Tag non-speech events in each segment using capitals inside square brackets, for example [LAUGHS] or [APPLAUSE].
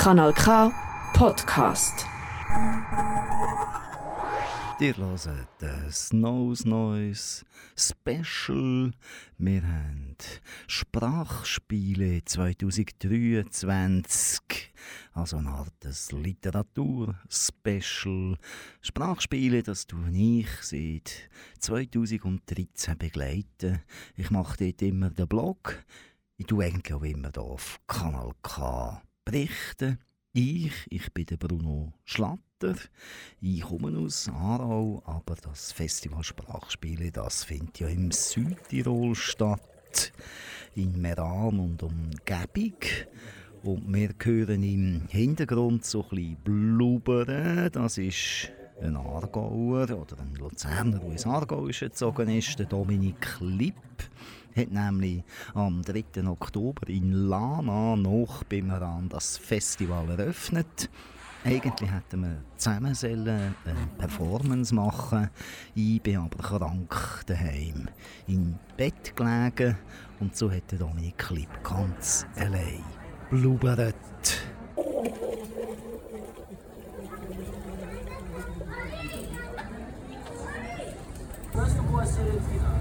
Kanal K Podcast. Ihr hört das Nose Noise Special. Wir haben Sprachspiele 2023. Also eine Art Literatur-Special. Sprachspiele, das du und ich seit 2013 begleiten. Ich mache dort immer den Blog. Ich tue eigentlich auch immer hier auf Kanal K berichten. Ich, ich bin der Bruno Schlatter. Ich komme aus Aarau, aber das Festival Sprachspiele, das findet ja im Südtirol statt, in Meran und Umgebung. Und wir hören im Hintergrund so ein bisschen blubbern. Das ist ein Aargauer oder ein Luzerner, der ins Aargau gezogen ist, der Dominik Lipp hat nämlich am 3. Oktober in Lana noch beim Meran das Festival eröffnet. Eigentlich hätten wir zusammen eine Performance machen Ich bin aber krank daheim im Bett gelegen und so hat Dominik Klipp ganz allein blubbert. Questo può essere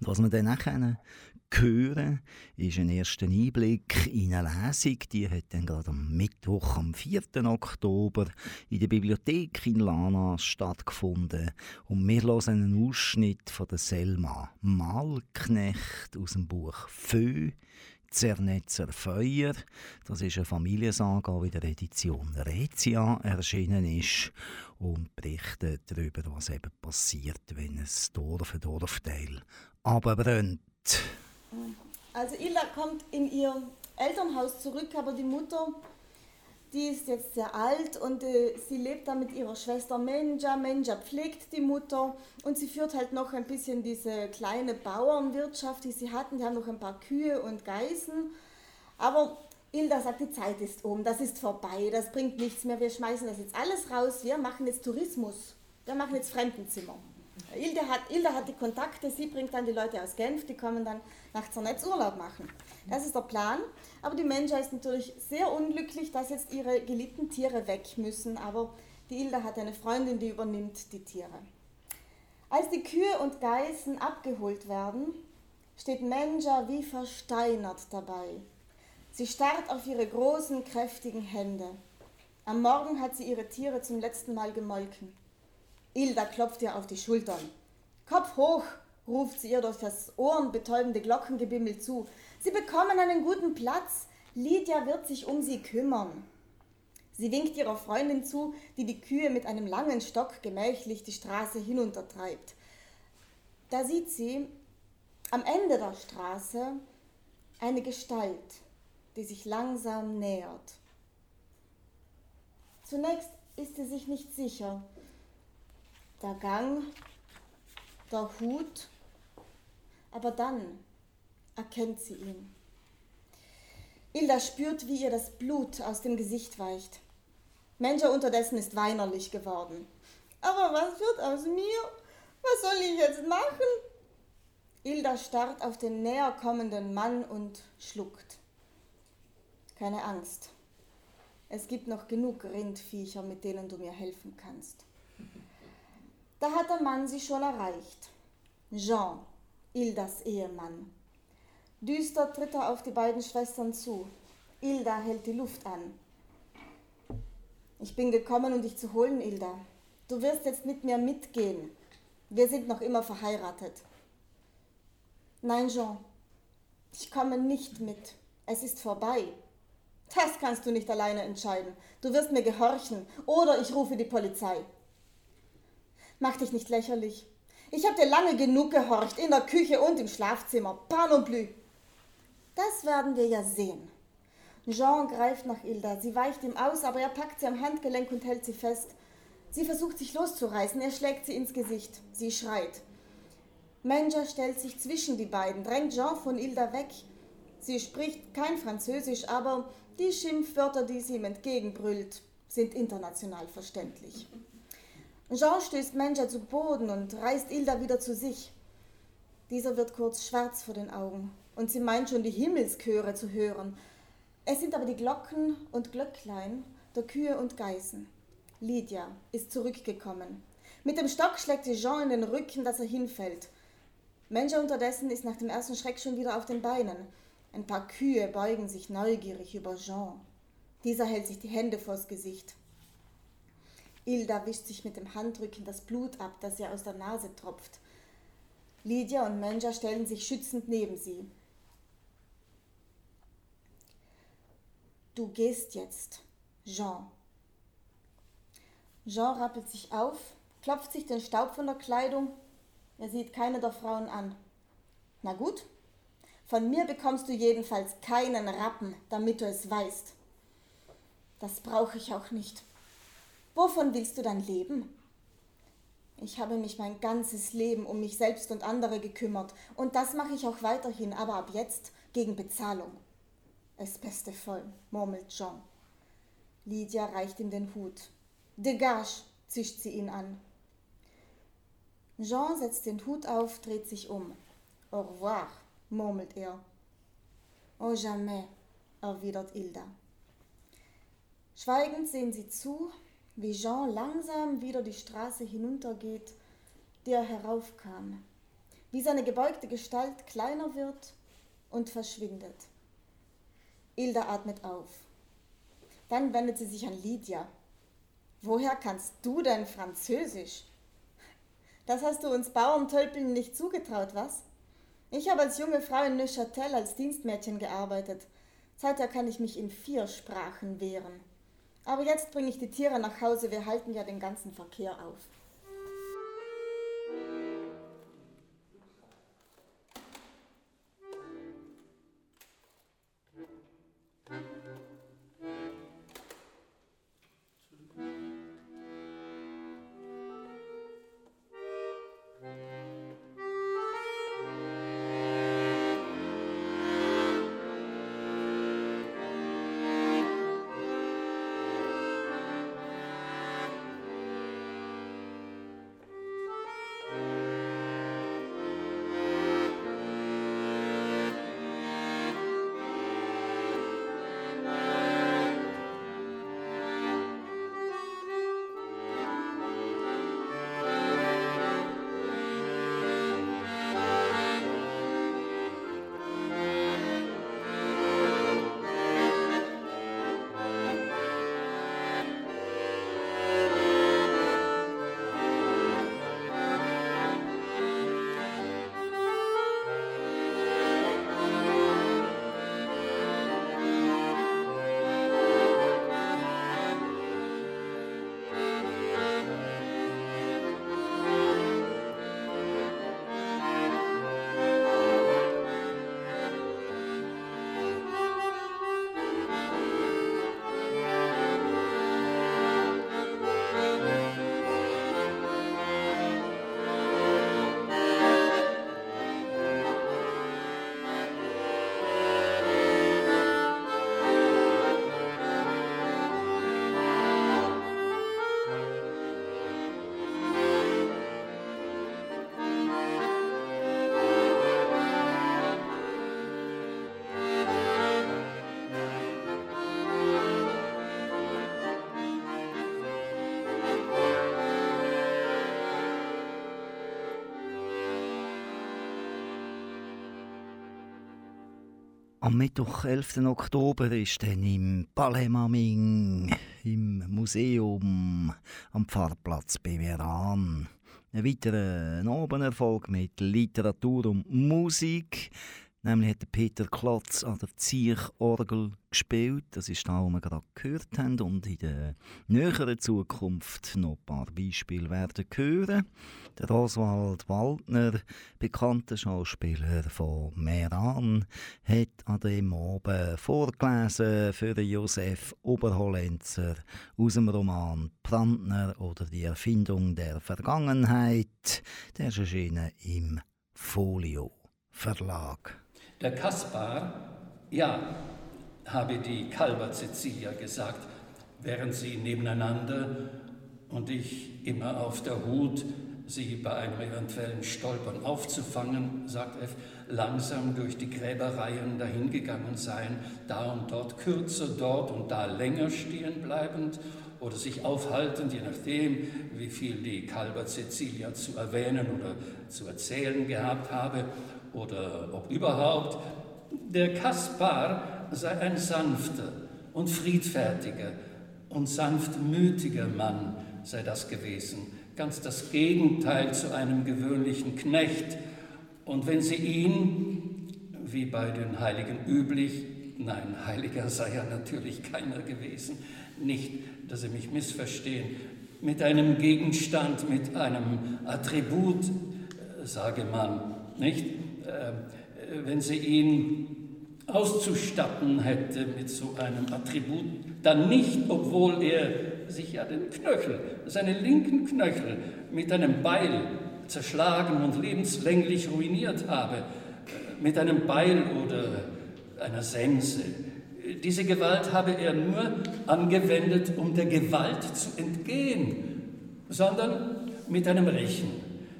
was wir dann nachher hören, ist ein erster Einblick in eine Lesung. Die hat dann gerade am Mittwoch, am 4. Oktober, in der Bibliothek in Lana stattgefunden. Und wir hören einen Ausschnitt von der Selma Malknecht aus dem Buch «Feu», Zernetzer Feuer. Das ist eine Familiensage, die in der Edition Rezia erschienen ist und berichtet darüber, was eben passiert, wenn ein Dorf, ein Dorfteil abbrennt. Also Illa kommt in ihr Elternhaus zurück, aber die Mutter, die ist jetzt sehr alt und äh, sie lebt da mit ihrer Schwester Menja. Menja pflegt die Mutter und sie führt halt noch ein bisschen diese kleine Bauernwirtschaft, die sie hatten. Die haben noch ein paar Kühe und Geißen. Aber Ilda sagt, die Zeit ist um, das ist vorbei, das bringt nichts mehr, wir schmeißen das jetzt alles raus, wir machen jetzt Tourismus, wir machen jetzt Fremdenzimmer. Ilda hat, Ilda hat die Kontakte, sie bringt dann die Leute aus Genf, die kommen dann nach Zernetz Urlaub machen. Das ist der Plan. Aber die Menschheit ist natürlich sehr unglücklich, dass jetzt ihre geliebten Tiere weg müssen. Aber die Ilda hat eine Freundin, die übernimmt die Tiere. Als die Kühe und Geißen abgeholt werden, steht Menja wie versteinert dabei. Sie starrt auf ihre großen, kräftigen Hände. Am Morgen hat sie ihre Tiere zum letzten Mal gemolken. Ilda klopft ihr auf die Schultern. Kopf hoch, ruft sie ihr durch das ohrenbetäubende Glockengebimmel zu. Sie bekommen einen guten Platz. Lydia wird sich um sie kümmern. Sie winkt ihrer Freundin zu, die die Kühe mit einem langen Stock gemächlich die Straße hinuntertreibt. Da sieht sie am Ende der Straße eine Gestalt, die sich langsam nähert. Zunächst ist sie sich nicht sicher, der Gang, der Hut, aber dann erkennt sie ihn. Ilda spürt, wie ihr das Blut aus dem Gesicht weicht. Menja unterdessen ist weinerlich geworden. Aber was wird aus mir? Was soll ich jetzt machen? Ilda starrt auf den näher kommenden Mann und schluckt. Keine Angst. Es gibt noch genug Rindviecher, mit denen du mir helfen kannst. Da hat der Mann sie schon erreicht. Jean, Ildas Ehemann. Düster tritt er auf die beiden Schwestern zu. Ilda hält die Luft an. Ich bin gekommen, um dich zu holen, Ilda. Du wirst jetzt mit mir mitgehen. Wir sind noch immer verheiratet. Nein, Jean, ich komme nicht mit. Es ist vorbei. Das kannst du nicht alleine entscheiden. Du wirst mir gehorchen oder ich rufe die Polizei. Mach dich nicht lächerlich. Ich habe dir lange genug gehorcht, in der Küche und im Schlafzimmer. Blü. Das werden wir ja sehen. Jean greift nach Ilda. Sie weicht ihm aus, aber er packt sie am Handgelenk und hält sie fest. Sie versucht sich loszureißen. Er schlägt sie ins Gesicht. Sie schreit. Menja stellt sich zwischen die beiden, drängt Jean von Ilda weg. Sie spricht kein Französisch, aber die Schimpfwörter, die sie ihm entgegenbrüllt, sind international verständlich. Jean stößt Menja zu Boden und reißt Ilda wieder zu sich. Dieser wird kurz schwarz vor den Augen und sie meint schon die Himmelschöre zu hören. Es sind aber die Glocken und Glöcklein der Kühe und Geißen. Lydia ist zurückgekommen. Mit dem Stock schlägt sie Jean in den Rücken, dass er hinfällt. Menja unterdessen ist nach dem ersten Schreck schon wieder auf den Beinen. Ein paar Kühe beugen sich neugierig über Jean. Dieser hält sich die Hände vors Gesicht. Ilda wischt sich mit dem Handrücken das Blut ab, das ihr aus der Nase tropft. Lydia und Menja stellen sich schützend neben sie. Du gehst jetzt, Jean. Jean rappelt sich auf, klopft sich den Staub von der Kleidung. Er sieht keine der Frauen an. Na gut, von mir bekommst du jedenfalls keinen Rappen, damit du es weißt. Das brauche ich auch nicht. Wovon willst du dann leben? Ich habe mich mein ganzes Leben um mich selbst und andere gekümmert, und das mache ich auch weiterhin, aber ab jetzt gegen Bezahlung. Es beste voll, murmelt Jean. Lydia reicht ihm den Hut. Degage, zischt sie ihn an. Jean setzt den Hut auf, dreht sich um. Au revoir, murmelt er. Oh jamais, erwidert Hilda. Schweigend sehen sie zu, wie Jean langsam wieder die Straße hinuntergeht, die er heraufkam, wie seine gebeugte Gestalt kleiner wird und verschwindet. Hilda atmet auf. Dann wendet sie sich an Lydia. Woher kannst du denn Französisch? Das hast du uns Bauerntölpeln nicht zugetraut, was? Ich habe als junge Frau in Neuchâtel als Dienstmädchen gearbeitet. Seither kann ich mich in vier Sprachen wehren. Aber jetzt bringe ich die Tiere nach Hause, wir halten ja den ganzen Verkehr auf. Am Mittwoch, 11. Oktober, ist dann im Palais Maming, im Museum am Pfarrplatz bei Meran. Ein weiterer Obenerfolg mit Literatur und Musik. Nämlich hat Peter Klotz an der Ziechorgel gespielt. Das ist das, was wir gerade gehört haben. Und in der näheren Zukunft noch ein paar Beispiele werden hören. Der Oswald Waldner, bekannter Schauspieler von Meran, hat an dem Abend vorgelesen für Josef Oberhollenzer aus dem Roman Brandner oder die Erfindung der Vergangenheit. Der ist erschienen im Folio Verlag. Der Kaspar, ja, habe die Kalber Cecilia gesagt, während sie nebeneinander und ich immer auf der Hut sie bei einem eventuellen Stolpern aufzufangen, sagt F., langsam durch die Gräbereien dahingegangen seien, da und dort kürzer, dort und da länger stehen bleibend oder sich aufhaltend, je nachdem, wie viel die Kalber Cecilia zu erwähnen oder zu erzählen gehabt habe oder ob überhaupt. Der Kaspar sei ein sanfter und friedfertiger und sanftmütiger Mann sei das gewesen, ganz das Gegenteil zu einem gewöhnlichen Knecht. Und wenn sie ihn, wie bei den Heiligen üblich, nein, Heiliger sei er natürlich keiner gewesen, nicht, dass Sie mich missverstehen, mit einem Gegenstand, mit einem Attribut, äh, sage man, nicht? Äh, wenn sie ihn auszustatten hätte mit so einem Attribut, dann nicht, obwohl er sich ja den Knöchel, seinen linken Knöchel mit einem Beil zerschlagen und lebenslänglich ruiniert habe, äh, mit einem Beil oder einer Sense. Diese Gewalt habe er nur angewendet, um der Gewalt zu entgehen, sondern mit einem Rechen,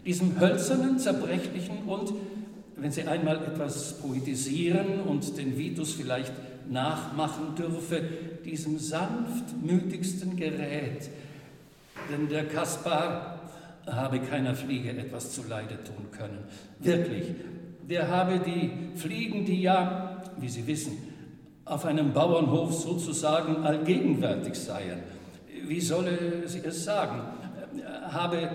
diesem hölzernen, zerbrechlichen und, wenn Sie einmal etwas poetisieren und den Vitus vielleicht nachmachen dürfe, diesem sanftmütigsten Gerät. Denn der Kaspar habe keiner Fliege etwas zuleide tun können. Wirklich, der habe die Fliegen, die ja, wie Sie wissen, auf einem Bauernhof sozusagen allgegenwärtig seien. Wie solle sie es sagen? Habe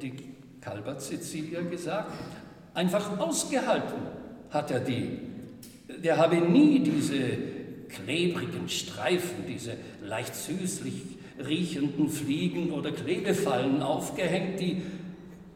die Kalber Cecilia gesagt, einfach ausgehalten hat er die. Der habe nie diese klebrigen Streifen, diese leicht süßlich riechenden Fliegen oder Klebefallen aufgehängt, die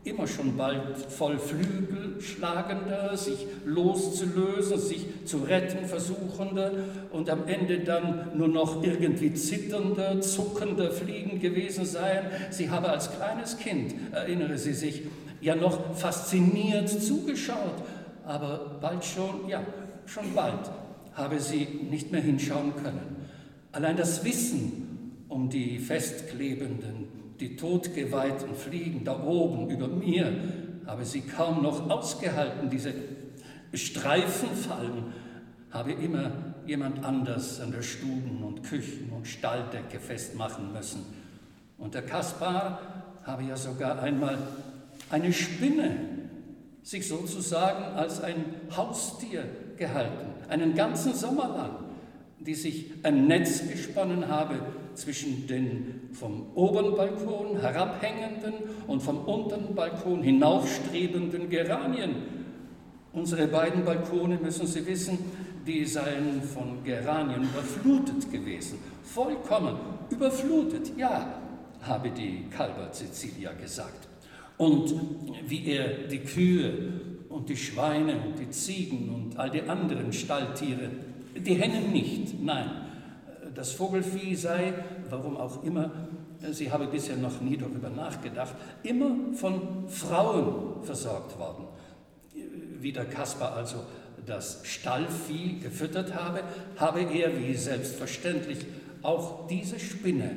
immer schon bald voll Flügel schlagender, sich loszulösen, sich zu retten versuchender und am Ende dann nur noch irgendwie zitternder, zuckender fliegend gewesen seien. Sie habe als kleines Kind, erinnere sie sich, ja noch fasziniert zugeschaut, aber bald schon, ja, schon bald habe sie nicht mehr hinschauen können. Allein das Wissen um die festklebenden die totgeweihten Fliegen da oben über mir, habe sie kaum noch ausgehalten, diese Streifenfallen, habe immer jemand anders an der Stuben- und Küchen- und Stalldecke festmachen müssen. Und der Kaspar habe ja sogar einmal eine Spinne sich sozusagen als ein Haustier gehalten, einen ganzen Sommer lang, die sich ein Netz gesponnen habe zwischen den vom oberen Balkon herabhängenden und vom unteren Balkon hinaufstrebenden Geranien. Unsere beiden Balkone, müssen Sie wissen, die seien von Geranien überflutet gewesen. Vollkommen überflutet, ja, habe die Kalber Cecilia gesagt. Und wie er die Kühe und die Schweine und die Ziegen und all die anderen Stalltiere, die Hennen nicht, nein, das Vogelfieh sei, warum auch immer, sie habe bisher noch nie darüber nachgedacht, immer von Frauen versorgt worden. Wie der Kasper also das Stallvieh gefüttert habe, habe er, wie selbstverständlich, auch diese Spinne,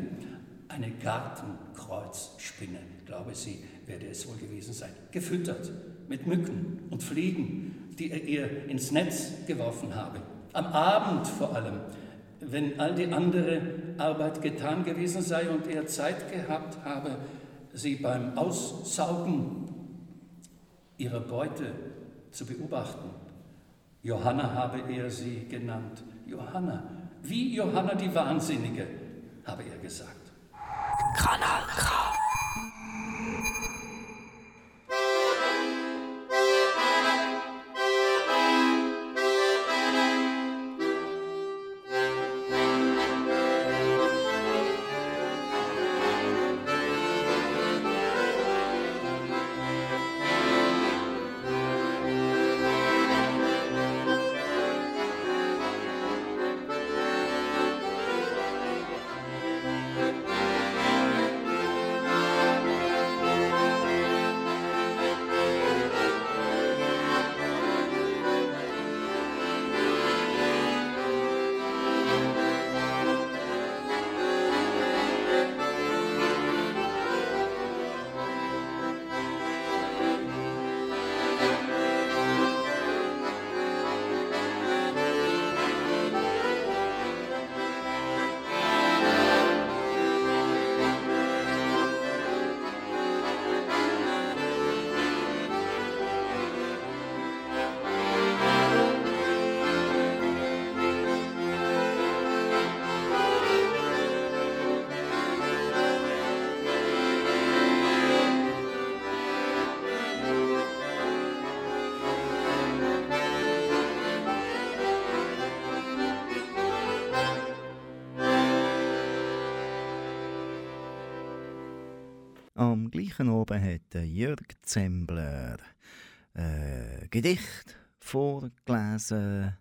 eine Gartenkreuzspinne, glaube sie, werde es wohl gewesen sein, gefüttert mit Mücken und Fliegen, die er ihr ins Netz geworfen habe. Am Abend vor allem wenn all die andere Arbeit getan gewesen sei und er Zeit gehabt habe, sie beim Aussaugen ihrer Beute zu beobachten. Johanna habe er sie genannt. Johanna, wie Johanna die Wahnsinnige, habe er gesagt. Kanal K. am gleichen oben hat Jörg Zembler äh, Gedicht vorgelesen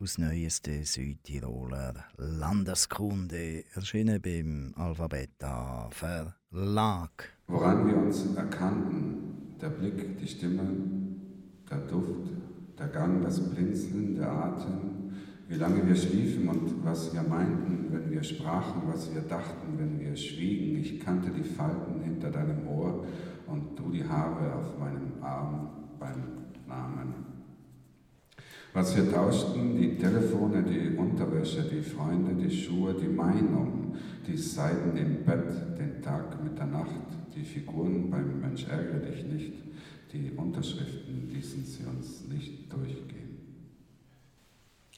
aus neueste Südtiroler Landeskunde, erschienen beim Alphabeta Verlag. Woran wir uns erkannten, der Blick, die Stimme, der Duft, der Gang, das Blinzeln, der Atem, wie lange wir schliefen und was wir meinten, wenn wir sprachen, was wir dachten, wenn wir schwiegen. Ich kannte die Falten hinter deinem Ohr und du die Haare auf meinem Arm beim Namen. Was wir tauschten, die Telefone, die Unterwäsche, die Freunde, die Schuhe, die Meinung, die Seiten im Bett, den Tag mit der Nacht, die Figuren beim Mensch ärgere dich nicht, die Unterschriften ließen sie uns nicht durchgehen.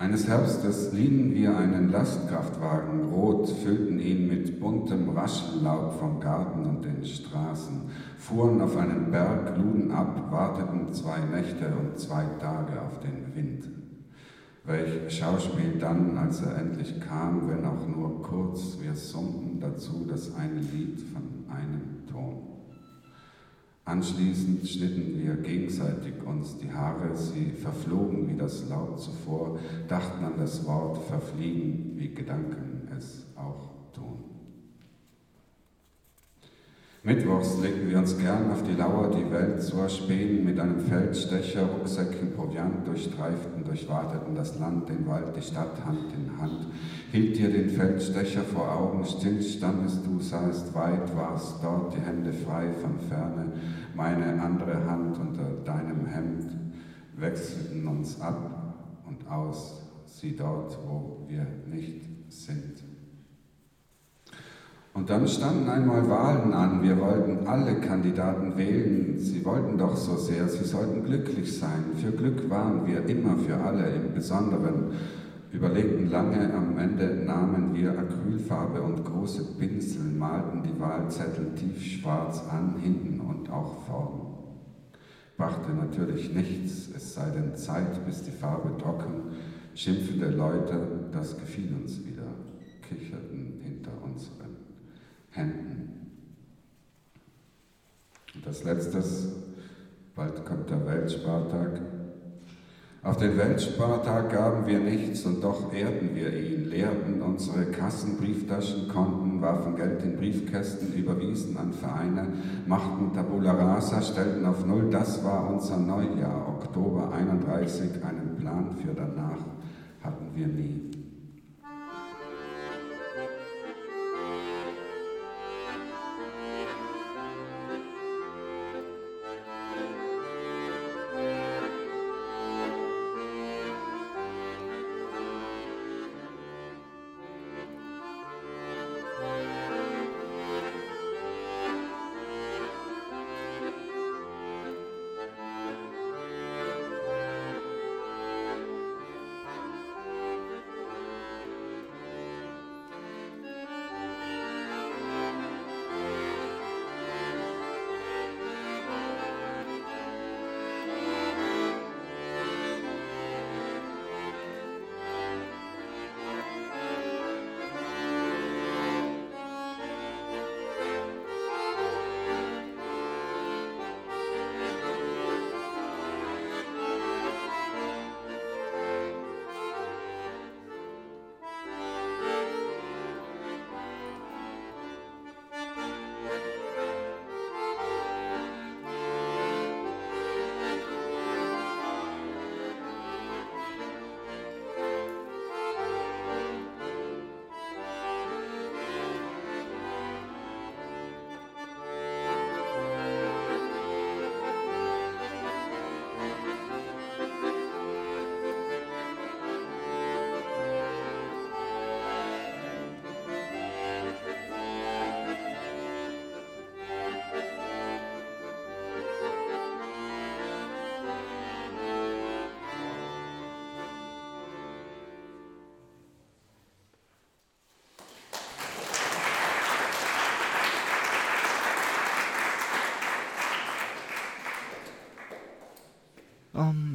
Eines Herbstes liehen wir einen Lastkraftwagen rot, füllten ihn mit buntem Raschellaub vom Garten und den Straßen, fuhren auf einen Berg, luden ab, warteten zwei Nächte und zwei Tage auf den Wind. Welch Schauspiel dann, als er endlich kam, wenn auch nur kurz, wir summten dazu das eine Lied von einem. Anschließend schnitten wir gegenseitig uns die Haare, sie verflogen wie das Laub zuvor, dachten an das Wort verfliegen, wie Gedanken es auch tun. Mittwochs legten wir uns gern auf die Lauer, die Welt zu erspähen, mit einem Feldstecher, Rucksäcken, Proviant durchstreiften, durchwateten das Land, den Wald, die Stadt Hand in Hand. Hielt dir den Feldstecher vor Augen, still standest du, sahest weit, warst dort, die Hände frei von Ferne, meine andere Hand unter deinem Hemd, wechselten uns ab und aus, sie dort, wo wir nicht sind. Und dann standen einmal Wahlen an. Wir wollten alle Kandidaten wählen. Sie wollten doch so sehr, sie sollten glücklich sein. Für Glück waren wir immer für alle im Besonderen. Überlegten lange, am Ende nahmen wir Acrylfarbe und große Pinsel, malten die Wahlzettel tiefschwarz an, hinten und auch vorn. Brachte natürlich nichts, es sei denn Zeit, bis die Farbe trocken. Schimpfende Leute, das gefiel uns wieder, Händen. Und als letztes, bald kommt der Weltspartag. Auf den Weltspartag gaben wir nichts und doch ehrten wir ihn, leerten unsere Kassen, Brieftaschen, Konten, warfen Geld in Briefkästen, überwiesen an Vereine, machten Tabula Rasa, stellten auf Null. Das war unser Neujahr, Oktober 31. Einen Plan für danach hatten wir nie.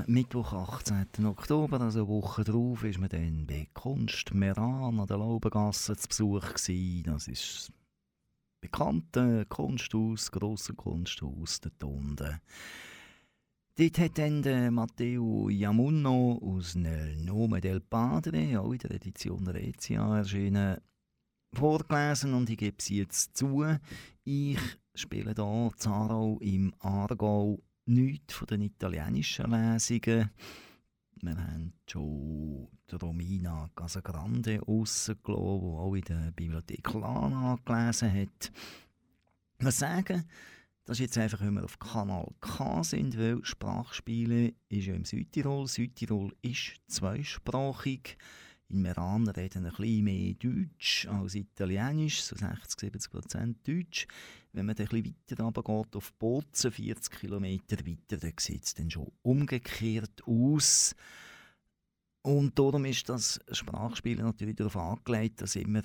Mittwoch, 18. Oktober, also eine Woche drauf, ist man dann bei Kunst Meran an der Laubengasse zu Besuch gewesen. Das ist bekannten Kunsthaus, grossen Kunsthaus dort unten. Dort hat dann der Matteo Yamunno aus Nel Nome del Padre, auch in der Edition Rezia erschienen, vorgelesen und ich gebe sie jetzt zu. Ich spiele hier Zarau im Aargau nichts von den italienischen Lesungen. Wir haben schon Romina Casagrande rausgelassen, die auch in der Bibliothek Lana gelesen hat. Muss sagen, das ist jetzt einfach, wenn wir auf Kanal K sind, weil Sprachspiele ist ja im Südtirol. Südtirol ist zweisprachig. In Meran reden ein bisschen mehr Deutsch als Italienisch, so 60, 70 Prozent Deutsch. Wenn man dann ein bisschen weiter runtergeht, auf Bozen, 40 Kilometer weiter, dann sieht es dann schon umgekehrt aus. Und darum ist das Sprachspiel natürlich darauf angelegt, dass immer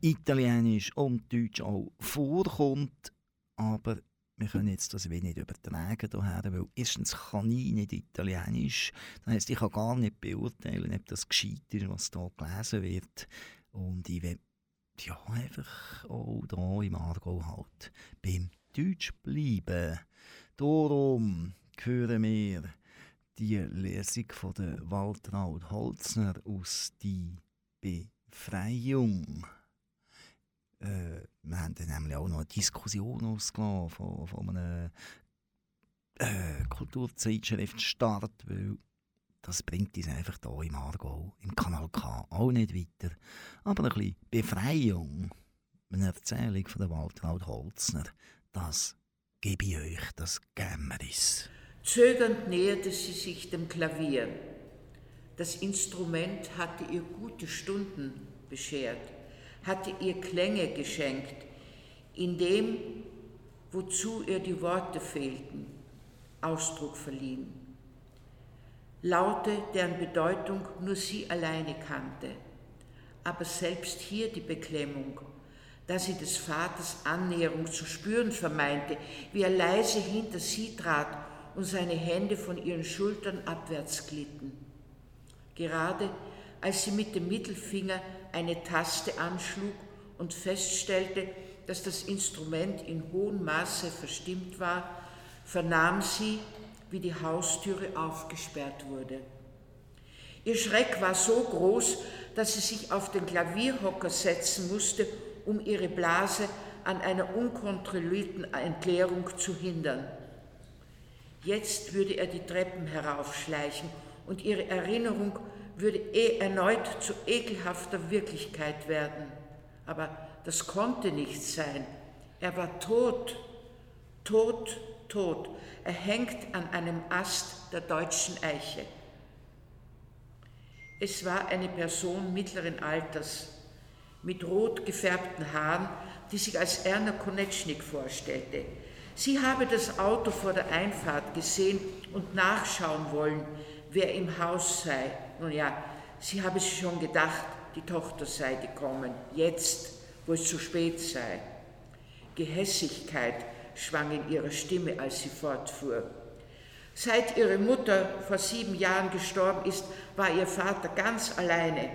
Italienisch und Deutsch auch vorkommt, aber wir können jetzt das wenig übertragen daher, weil erstens kann ich nicht Italienisch. Das heisst, ich kann gar nicht beurteilen, ob das gescheit ist, was hier gelesen wird. Und ich will ja, einfach auch hier im Aargau halt beim Deutsch bleiben. Darum hören wir die Lesung von der Waltraud Holzner aus «Die Befreiung». Äh, wir haben dann nämlich auch noch eine Diskussion ausgelassen von, von einem äh, Kulturzeitschriftstart, weil das bringt uns einfach hier im Aargau, im Kanal K, auch nicht weiter. Aber ein bisschen Befreiung, eine Erzählung von der Holzner, das gebe ich euch, das Gämmeris. Zögernd näherte sie sich dem Klavier. Das Instrument hatte ihr gute Stunden beschert hatte ihr Klänge geschenkt, in dem, wozu ihr die Worte fehlten, Ausdruck verliehen. Laute, deren Bedeutung nur sie alleine kannte, aber selbst hier die Beklemmung, da sie des Vaters Annäherung zu spüren vermeinte, wie er leise hinter sie trat und seine Hände von ihren Schultern abwärts glitten. Gerade als sie mit dem Mittelfinger eine Taste anschlug und feststellte, dass das Instrument in hohem Maße verstimmt war, vernahm sie, wie die Haustüre aufgesperrt wurde. Ihr Schreck war so groß, dass sie sich auf den Klavierhocker setzen musste, um ihre Blase an einer unkontrollierten Entleerung zu hindern. Jetzt würde er die Treppen heraufschleichen und ihre Erinnerung würde eh erneut zu ekelhafter Wirklichkeit werden. Aber das konnte nicht sein. Er war tot, tot, tot. Er hängt an einem Ast der deutschen Eiche. Es war eine Person mittleren Alters, mit rot gefärbten Haaren, die sich als Erna Konetschnik vorstellte. Sie habe das Auto vor der Einfahrt gesehen und nachschauen wollen, wer im Haus sei. Nun ja, sie habe sich schon gedacht, die Tochter sei gekommen, jetzt, wo es zu spät sei. Gehässigkeit schwang in ihrer Stimme, als sie fortfuhr. Seit ihre Mutter vor sieben Jahren gestorben ist, war ihr Vater ganz alleine.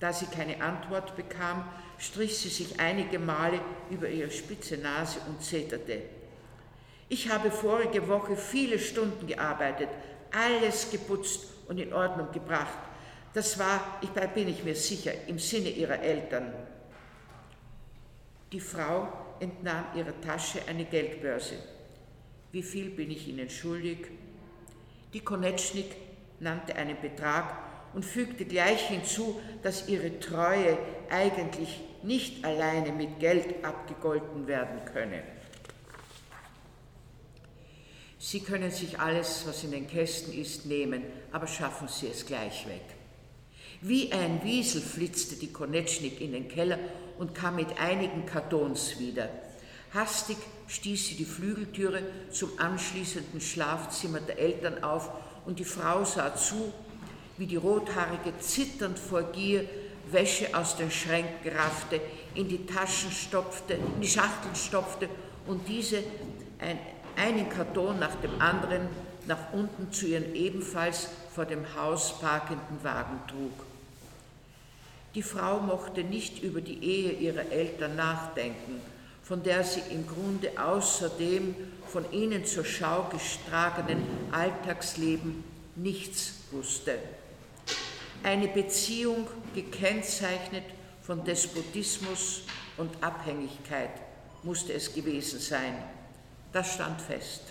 Da sie keine Antwort bekam, strich sie sich einige Male über ihre spitze Nase und zeterte. Ich habe vorige Woche viele Stunden gearbeitet, alles geputzt und in Ordnung gebracht. Das war, ich bin ich mir sicher, im Sinne ihrer Eltern. Die Frau entnahm ihrer Tasche eine Geldbörse. Wie viel bin ich Ihnen schuldig? Die Konetschnik nannte einen Betrag und fügte gleich hinzu, dass ihre Treue eigentlich nicht alleine mit Geld abgegolten werden könne. Sie können sich alles, was in den Kästen ist, nehmen, aber schaffen Sie es gleich weg. Wie ein Wiesel flitzte die Konetschnik in den Keller und kam mit einigen Kartons wieder. Hastig stieß sie die Flügeltüre zum anschließenden Schlafzimmer der Eltern auf und die Frau sah zu, wie die Rothaarige zitternd vor Gier Wäsche aus den Schränken raffte, in die Taschen stopfte, in die Schachteln stopfte und diese ein einen Karton nach dem anderen nach unten zu ihren ebenfalls vor dem Haus parkenden Wagen trug. Die Frau mochte nicht über die Ehe ihrer Eltern nachdenken, von der sie im Grunde außer dem von ihnen zur Schau getragenen Alltagsleben nichts wusste. Eine Beziehung gekennzeichnet von Despotismus und Abhängigkeit musste es gewesen sein. Das stand fest.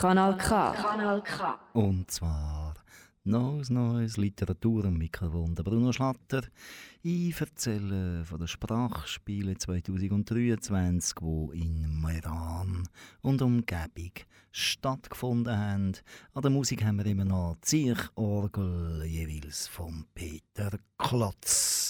Kanal K. Kanal K. Und zwar neues, neues Literatur am Mikrofon. Der Bruno Schlatter. Ich erzähle von den Sprachspielen 2023, die in Meran und Umgebung stattgefunden haben. An der Musik haben wir immer noch Zirchorgel, jeweils von Peter Klotz.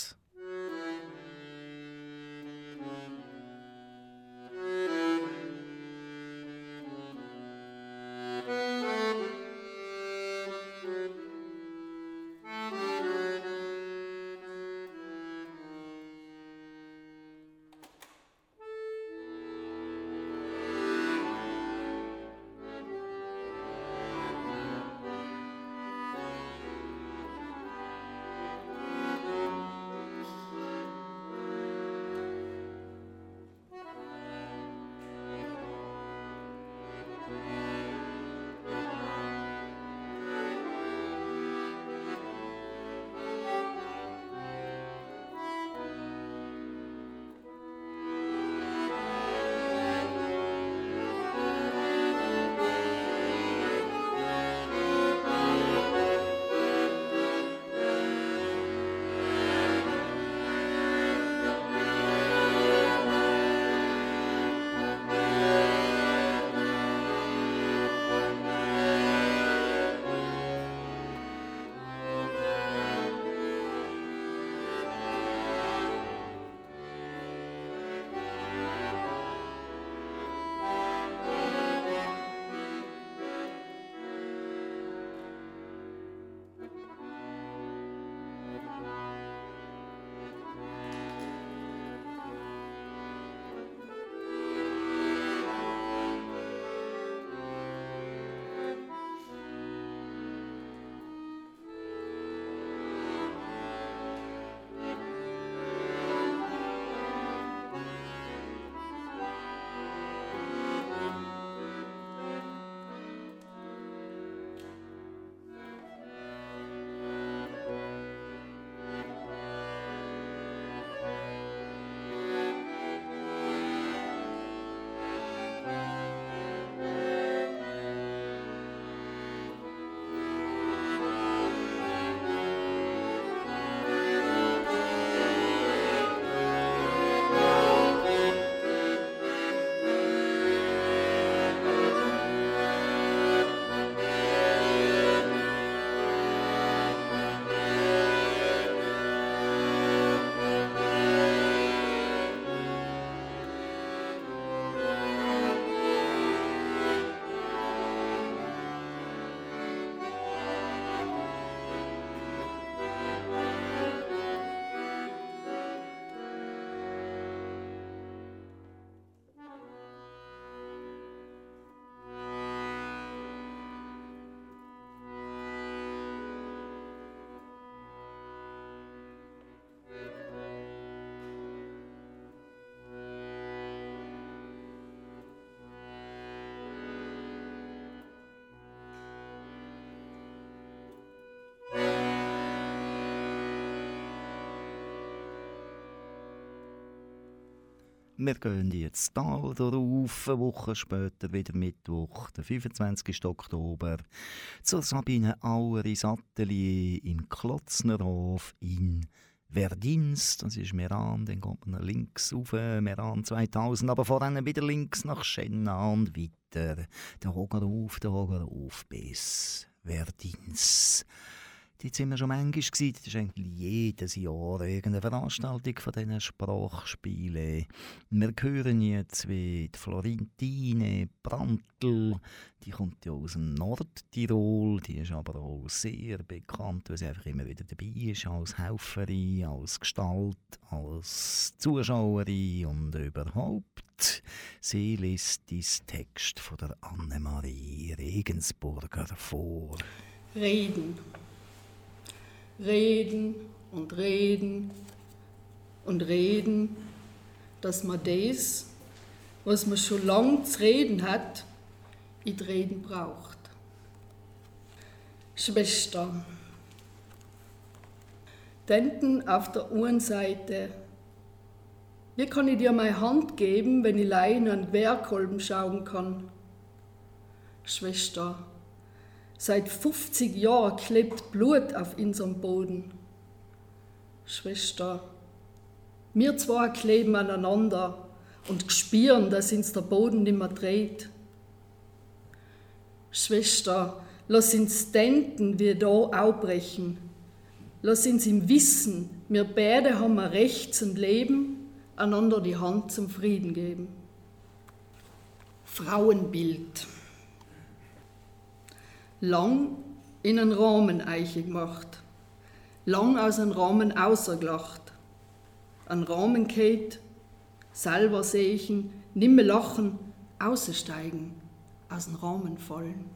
Wir gehen jetzt Tal darauf, eine Woche später, wieder Mittwoch, der 25. Oktober, zur Sabine Aueris Atelier in Klotznerhof in Verdins, das ist Meran, dann kommt man links rauf, Meran 2000, aber vorhin wieder links nach Schenna und weiter. Der Hoger auf, der Hoger auf bis Verdins. Dort sind wir schon manchmal. Das ist eigentlich jedes Jahr irgendeine Veranstaltung von diesen Sprachspielen. Wir hören jetzt wie die Florentine Brandl. Die kommt ja aus dem Nordtirol. Die ist aber auch sehr bekannt, weil sie einfach immer wieder dabei ist. Als Helferin, als Gestalt, als Zuschauerin und überhaupt. Sie liest diesen Text von der Annemarie Regensburger vor. Reden reden und reden und reden, dass man das, was man schon lange zu reden hat, in Reden braucht. Schwester, Denten auf der einen Seite. Wie kann ich dir meine Hand geben, wenn ich allein an Querkolben schauen kann? Schwester, Seit 50 Jahren klebt Blut auf unserem Boden. Schwester, wir zwei kleben aneinander und spüren, dass uns der Boden nimmer dreht. Schwester, lass uns denken, wir da aufbrechen. Lass uns im Wissen, wir beide haben ein Recht zum Leben, einander die Hand zum Frieden geben. Frauenbild lang in einen Rahmen eiche gemacht, lang aus einem Rahmen außergelacht, Ein Rahmen geht, selber sehen, nimme lachen, außersteigen, aus dem Rahmen fallen.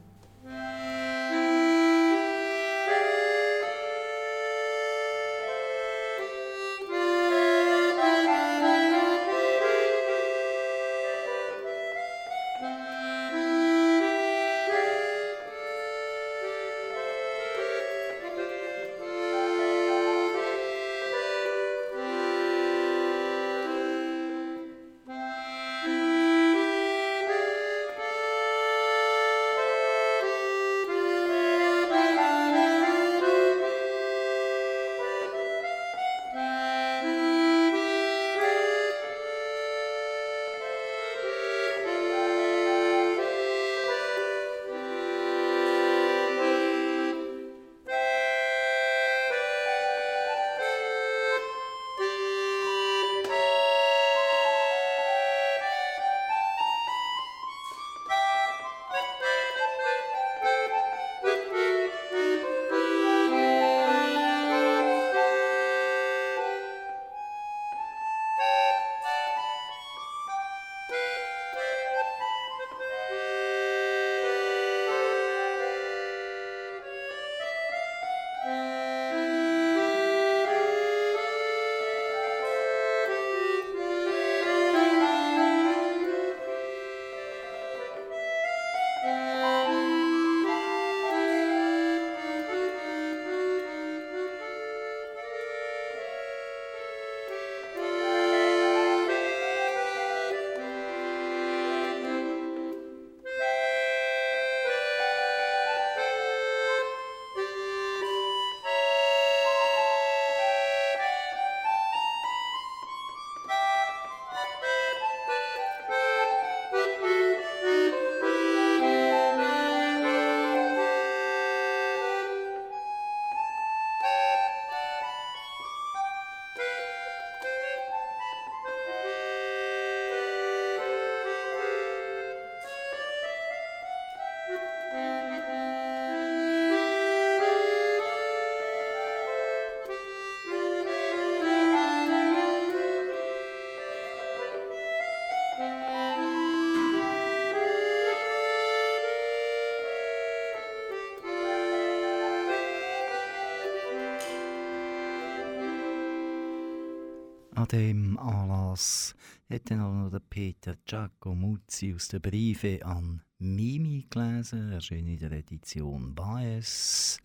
An dem Anlass hat dann auch noch der Peter Giacomuzzi aus den Briefen an Mimi gelesen, erschien in der Edition Baez.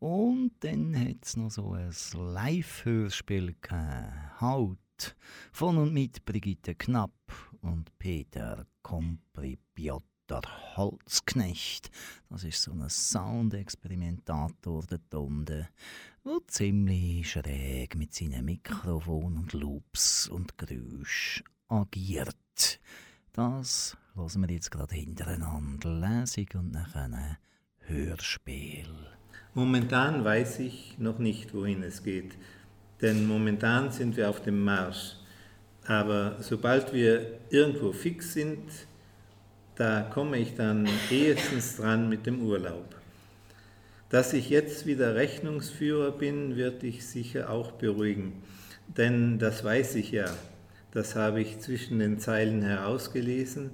Und dann hat es noch so ein Live-Hörspiel. Halt, von und mit Brigitte Knapp und Peter Kompripiot der Holzknecht. Das ist so ein Soundexperimentator der unten, der ziemlich schräg mit seinen Mikrofon und Loops und Geräusch agiert. Das hören wir jetzt gerade hintereinander. Lesung und nachher Hörspiel. Momentan weiß ich noch nicht, wohin es geht, denn momentan sind wir auf dem Marsch. Aber sobald wir irgendwo fix sind, da komme ich dann [LAUGHS] ehestens dran mit dem Urlaub. Dass ich jetzt wieder Rechnungsführer bin, wird dich sicher auch beruhigen, denn das weiß ich ja, das habe ich zwischen den Zeilen herausgelesen,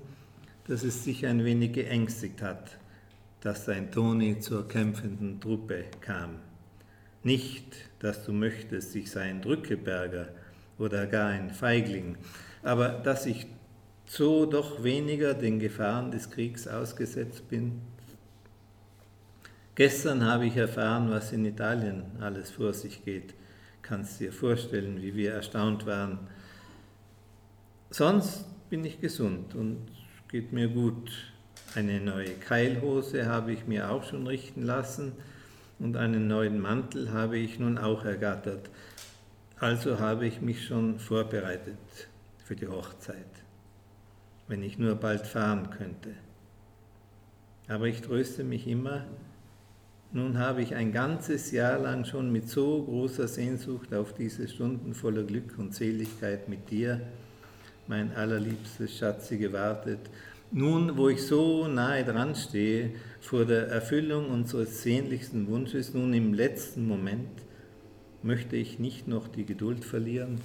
dass es dich ein wenig geängstigt hat, dass dein Toni zur kämpfenden Truppe kam. Nicht, dass du möchtest, ich sei ein Drückeberger oder gar ein Feigling, aber dass ich so doch weniger den Gefahren des Kriegs ausgesetzt bin. Gestern habe ich erfahren, was in Italien alles vor sich geht. Kannst dir vorstellen, wie wir erstaunt waren, Sonst bin ich gesund und geht mir gut. Eine neue Keilhose habe ich mir auch schon richten lassen und einen neuen Mantel habe ich nun auch ergattert. Also habe ich mich schon vorbereitet für die Hochzeit, wenn ich nur bald fahren könnte. Aber ich tröste mich immer, nun habe ich ein ganzes Jahr lang schon mit so großer Sehnsucht auf diese Stunden voller Glück und Seligkeit mit dir mein allerliebstes Schatzi, gewartet. Nun, wo ich so nahe dran stehe, vor der Erfüllung unseres sehnlichsten Wunsches, nun im letzten Moment, möchte ich nicht noch die Geduld verlieren.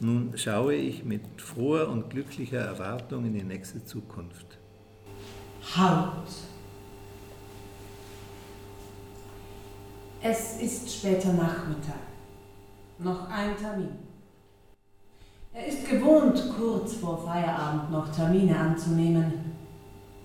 Nun schaue ich mit froher und glücklicher Erwartung in die nächste Zukunft. Halt! Es ist später Nachmittag. Noch ein Termin. Er ist gewohnt, kurz vor Feierabend noch Termine anzunehmen.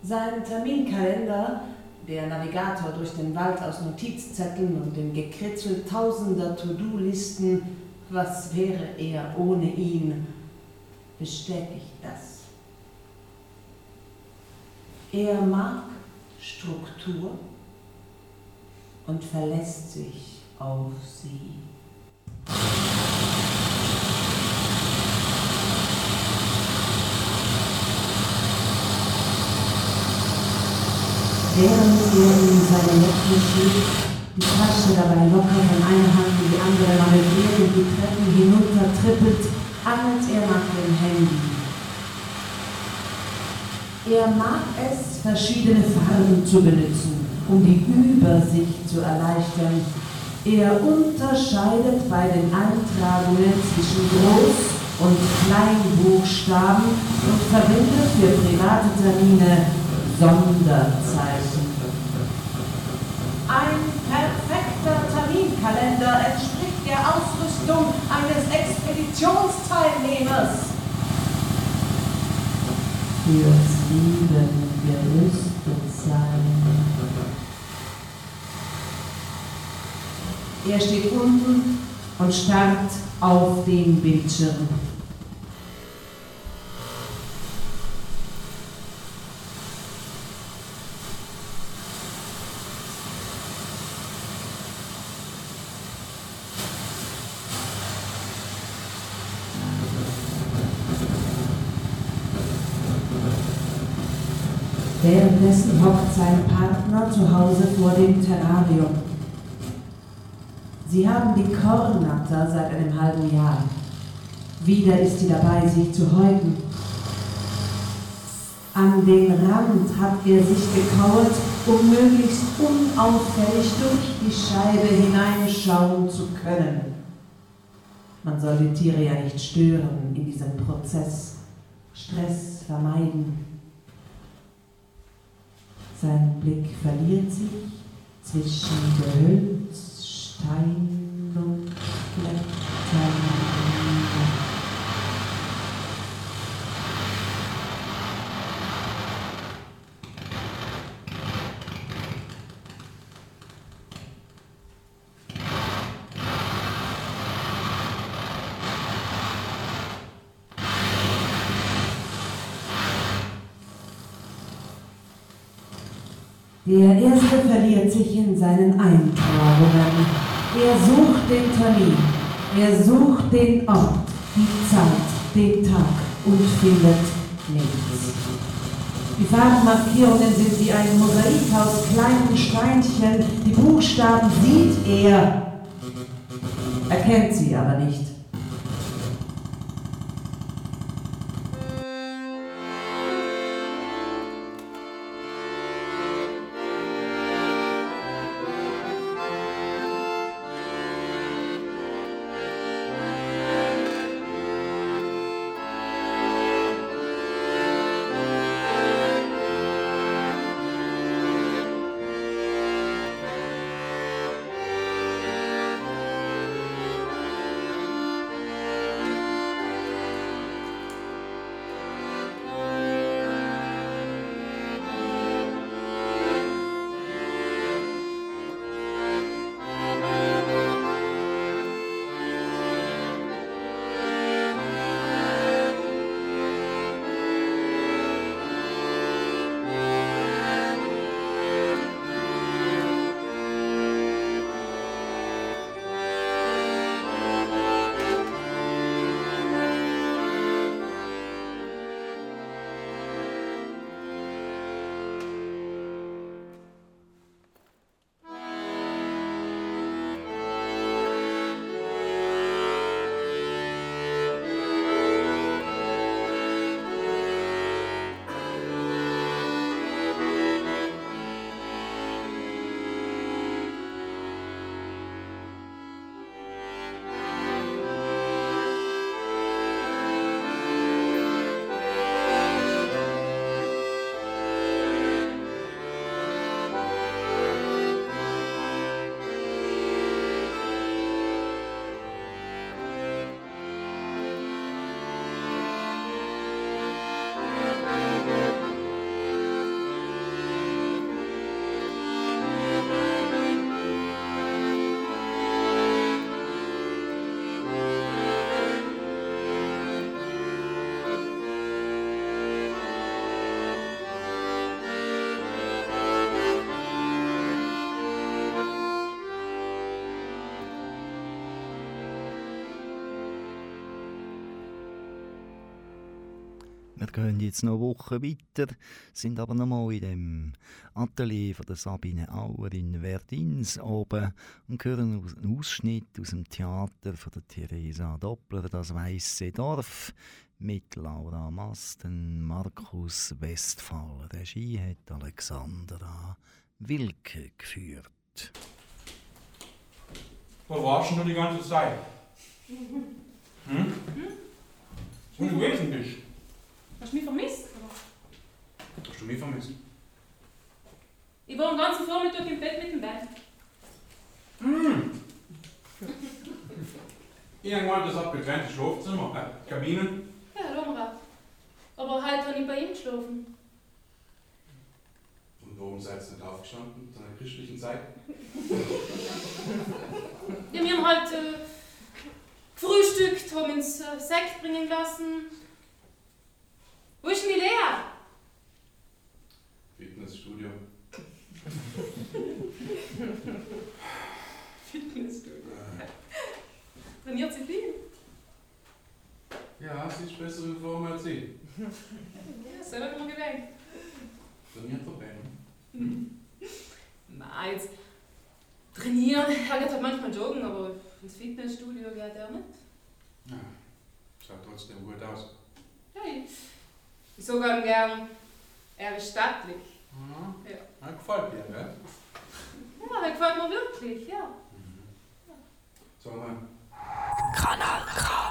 Sein Terminkalender, der Navigator durch den Wald aus Notizzetteln und dem Gekritzel tausender To-Do-Listen, was wäre er ohne ihn, bestätigt das. Er mag Struktur und verlässt sich auf sie. während er in seine Jacke schiebt, die Tasche dabei locker von einer Hand in die andere manövriert und die Treppen hinunter trippelt, angelt er nach dem Handy. Er mag es, verschiedene Farben zu benutzen, um die Übersicht zu erleichtern. Er unterscheidet bei den Eintragungen zwischen Groß- und Kleinbuchstaben und verwendet für private Termine Sonderzeichen. Ein perfekter Terminkalender entspricht der Ausrüstung eines Expeditionsteilnehmers. Fürs Leben gerüstet sein. Er steht unten und starrt auf den Bildschirm. Währenddessen hockt sein Partner zu Hause vor dem Terrarium. Sie haben die Kornatter seit einem halben Jahr. Wieder ist sie dabei, sich zu häuten. An den Rand hat er sich gekauert, um möglichst unauffällig durch die Scheibe hineinschauen zu können. Man soll die Tiere ja nicht stören in diesem Prozess. Stress vermeiden. Sein Blick verliert sich zwischen Gehölz, der Erste verliert sich in seinen Eintragungen. Er sucht den Termin, er sucht den Ort, die Zeit, den Tag und findet nichts. Die Farbmarkierungen sind wie ein Mosaik aus kleinen Steinchen. Die Buchstaben sieht er, erkennt sie aber nicht. Gehen jetzt noch eine Woche weiter, sind aber noch mal in dem Atelier von der Sabine Auer in Verdins oben und hören einen Ausschnitt aus dem Theater von der Theresa Doppler, das Weisse Dorf, mit Laura Masten, Markus Westphal. Regie hat Alexandra Wilke geführt. Wo warst du die ganze Zeit? [LAUGHS] Hm? Wo du gewesen bist? Hast du mich vermisst? Hast du mich vermisst? Ich war den ganzen Vormittag im Bett mit dem Ben. Hm. Irgendwann das hat getrennte Schlafzimmer, äh, Kabinen. Ja, da haben wir auch. Aber heute habe ich bei ihm geschlafen. Und warum seid ihr nicht aufgestanden zu einer christlichen Zeit? Ja, wir haben halt äh, gefrühstückt, haben uns äh, Sekt bringen lassen. Wo ist denn die Lea? Fitnessstudio. [LAUGHS] Fitnessstudio. Trainiert sie viel? Ja, sie ist besser in Form als ich. Ja, so hat man gedacht. Trainiert der Ben. [LAUGHS] Nein, jetzt trainieren. Er geht halt manchmal joggen, aber ins Fitnessstudio geht er nicht. Ja, schaut trotzdem gut aus. Ja, ich, ich sage ihm gern, er ist stattlich. Ja. Ja. Ja, gefällt dir, gell? Ja, er gefällt mir wirklich, ja. Sag mal. Kanal K.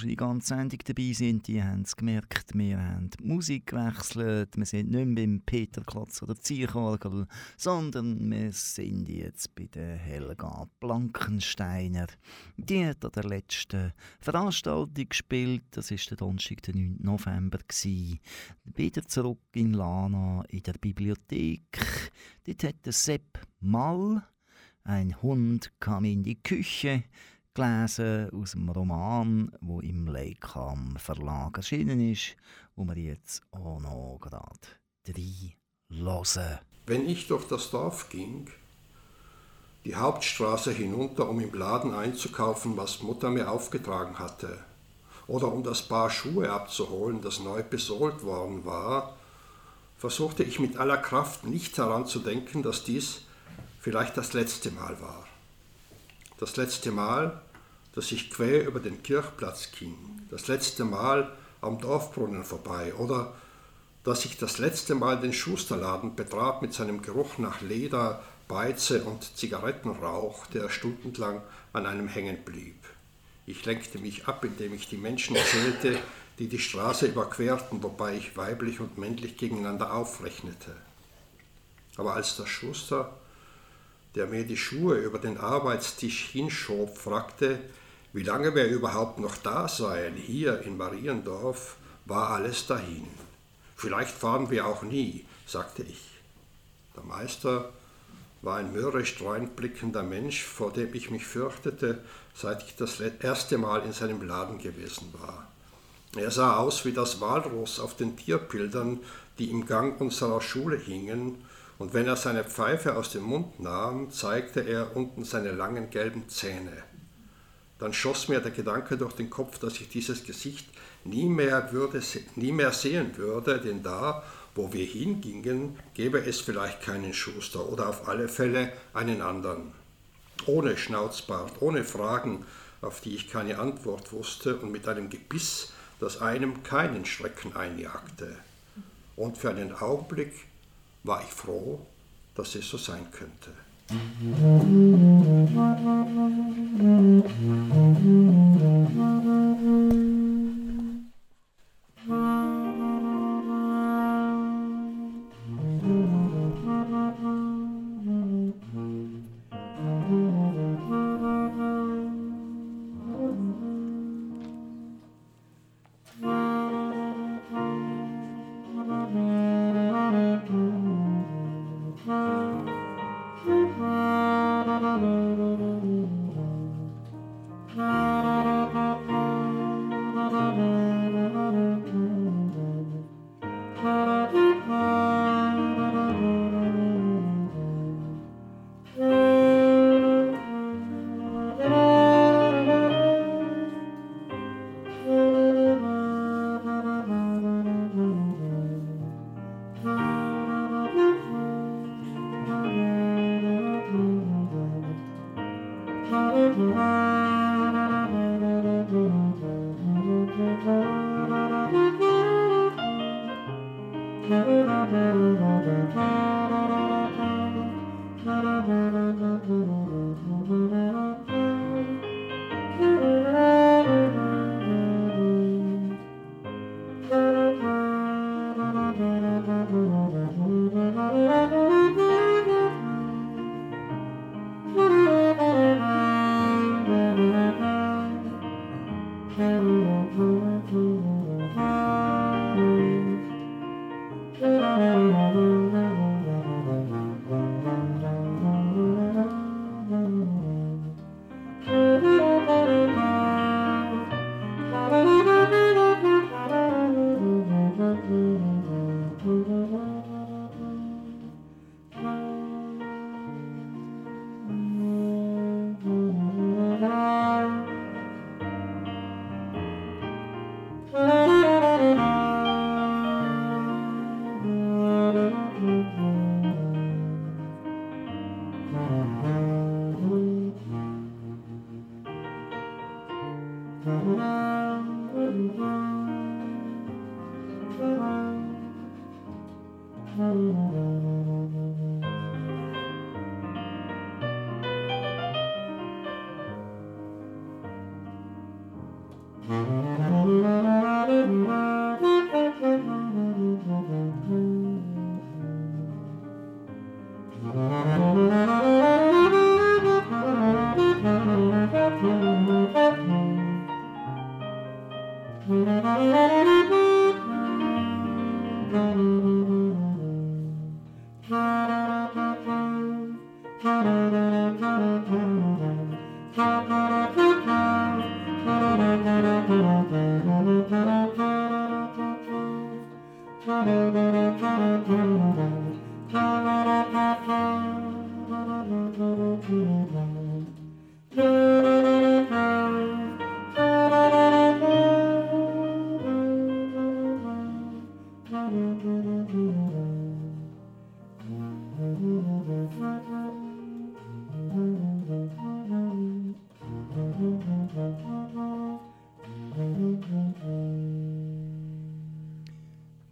schon die ganze Sendung dabei sind, die haben es gemerkt, wir haben die Musik gewechselt. Wir sind nicht mehr beim Peter Klotz oder Ziechorgel, sondern wir sind jetzt bei der Helga Blankensteiner. Die hat an der letzten Veranstaltung gespielt. Das war der Donnerstag, der 9. November. Gewesen. Wieder zurück in Lana in der Bibliothek. Dort hat der Sepp Mall ein Hund kam in die Küche, gelesen aus dem Roman, wo im Leikam Verlag erschienen ist, wo wir jetzt auch noch gerade hören. Wenn ich durch das Dorf ging, die Hauptstraße hinunter, um im Laden einzukaufen, was Mutter mir aufgetragen hatte, oder um das Paar Schuhe abzuholen, das neu besohlt worden war, versuchte ich mit aller Kraft nicht daran zu denken, dass dies vielleicht das letzte Mal war. Das letzte Mal, dass ich quer über den Kirchplatz ging, das letzte Mal am Dorfbrunnen vorbei oder dass ich das letzte Mal den Schusterladen betrat mit seinem Geruch nach Leder, Beize und Zigarettenrauch, der stundenlang an einem hängen blieb. Ich lenkte mich ab, indem ich die Menschen zählte, die die Straße überquerten, wobei ich weiblich und männlich gegeneinander aufrechnete. Aber als der Schuster der mir die Schuhe über den Arbeitstisch hinschob, fragte, wie lange wir überhaupt noch da seien, hier in Mariendorf, war alles dahin. Vielleicht fahren wir auch nie, sagte ich. Der Meister war ein mürrisch dreinblickender Mensch, vor dem ich mich fürchtete, seit ich das erste Mal in seinem Laden gewesen war. Er sah aus wie das Walross auf den Tierbildern, die im Gang unserer Schule hingen und wenn er seine Pfeife aus dem Mund nahm, zeigte er unten seine langen gelben Zähne. Dann schoss mir der Gedanke durch den Kopf, dass ich dieses Gesicht nie mehr, würde, nie mehr sehen würde, denn da, wo wir hingingen, gäbe es vielleicht keinen Schuster oder auf alle Fälle einen anderen. Ohne Schnauzbart, ohne Fragen, auf die ich keine Antwort wusste und mit einem Gebiss, das einem keinen Schrecken einjagte. Und für einen Augenblick war ich froh, dass es so sein könnte. Mm-hmm.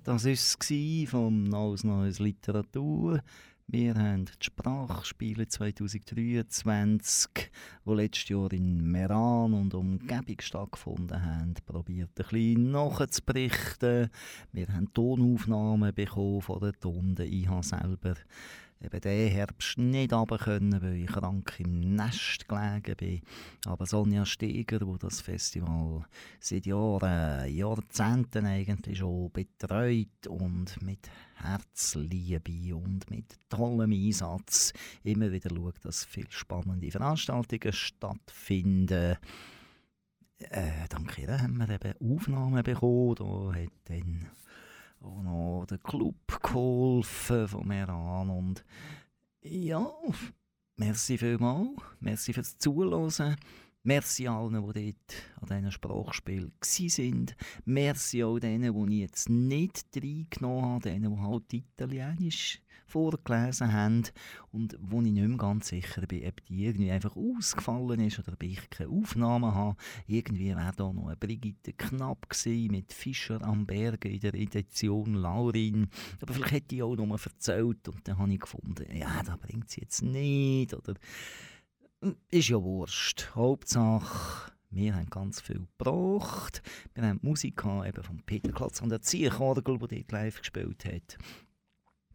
Das war es vom Neues Neues Literatur. Wir haben die Sprachspiele 2023, die letztes Jahr in Meran und Umgebung stattgefunden haben, probiert ein bisschen nachzuberichten. Wir haben Tonaufnahmen bekommen von den Tonden. Ich habe selber eben diesen Herbst nicht runter können, weil ich krank im Nest gelegen bin. Aber Sonja Steger, die das Festival seit Jahren, Jahrzehnten eigentlich schon betreut und mit Herzliebe und mit tollem Einsatz immer wieder schaut, dass viele spannende Veranstaltungen stattfinden. Äh, dank ihr haben wir eben Aufnahmen bekommen. Da hat dann auch noch der Club geholfen von mir an. Und ja, merci vielmals. Merci fürs Zuhören. Merci allen, die dort an diesen Sprachspielen waren. Merci auch denen, die ich jetzt nicht reingenommen habe, denen, die halt Italienisch vorgelesen haben und wo ich nicht mehr ganz sicher bin, ob die irgendwie einfach ausgefallen ist oder ob ich keine Aufnahmen habe. Irgendwie wäre da noch eine Brigitte Knapp gewesen mit Fischer am Berge in der Edition Laurin. Aber vielleicht hätte ich auch noch mal erzählt und dann habe ich gefunden, ja, da bringt sie jetzt nicht oder ist ja Wurst. Hauptsache wir haben ganz viel gebracht. Wir haben Musik eben von Peter Klatz und der Zierkorgel, der dort live gespielt hat.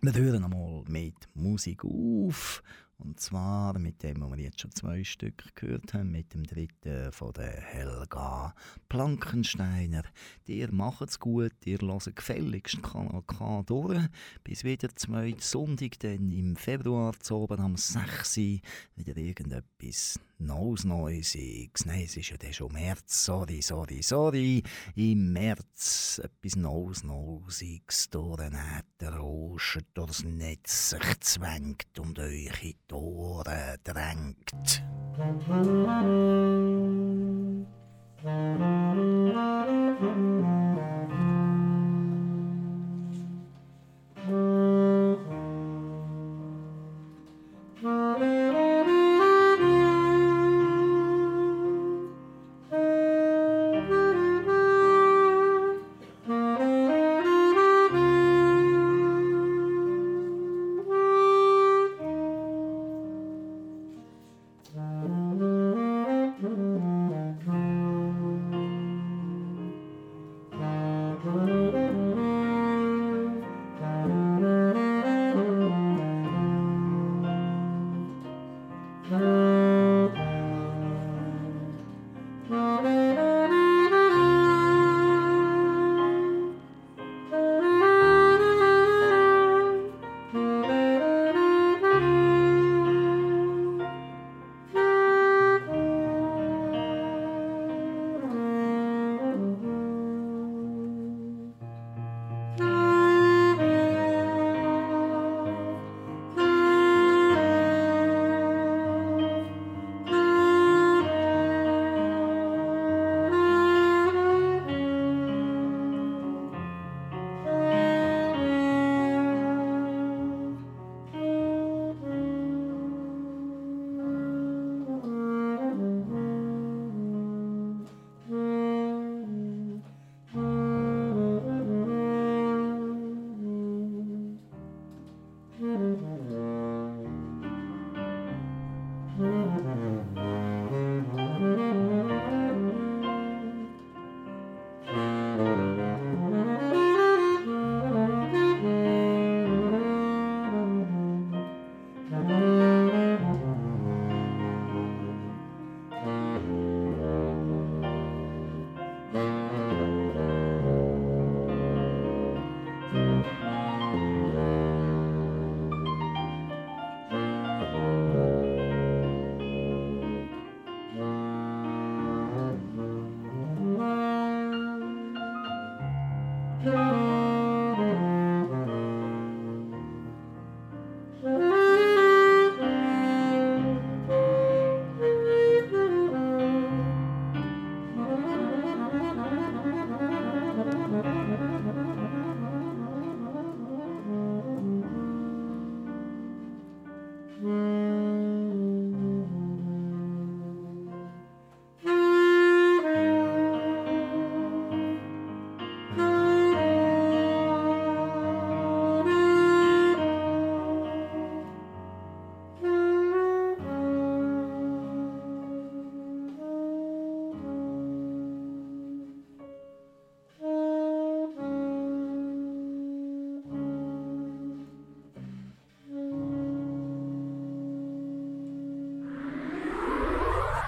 Wir hören einmal mit Musik auf. Und zwar mit dem, was wir jetzt schon zwei Stück gehört haben, mit dem dritten von der Helga Plankensteiner. Ihr macht es gut, ihr hört gefälligst Kanal K durch. Bis wieder zwei Sonntag, dann im Februar zu oben am 6. wieder irgendetwas Neues Neuesiges. Nein, es ist ja schon März, sorry, sorry, sorry. Im März etwas Neues Neuesiges durch den Äther rauscht, durchs Netz sich zwängt und euch in die Ohren drängt. Música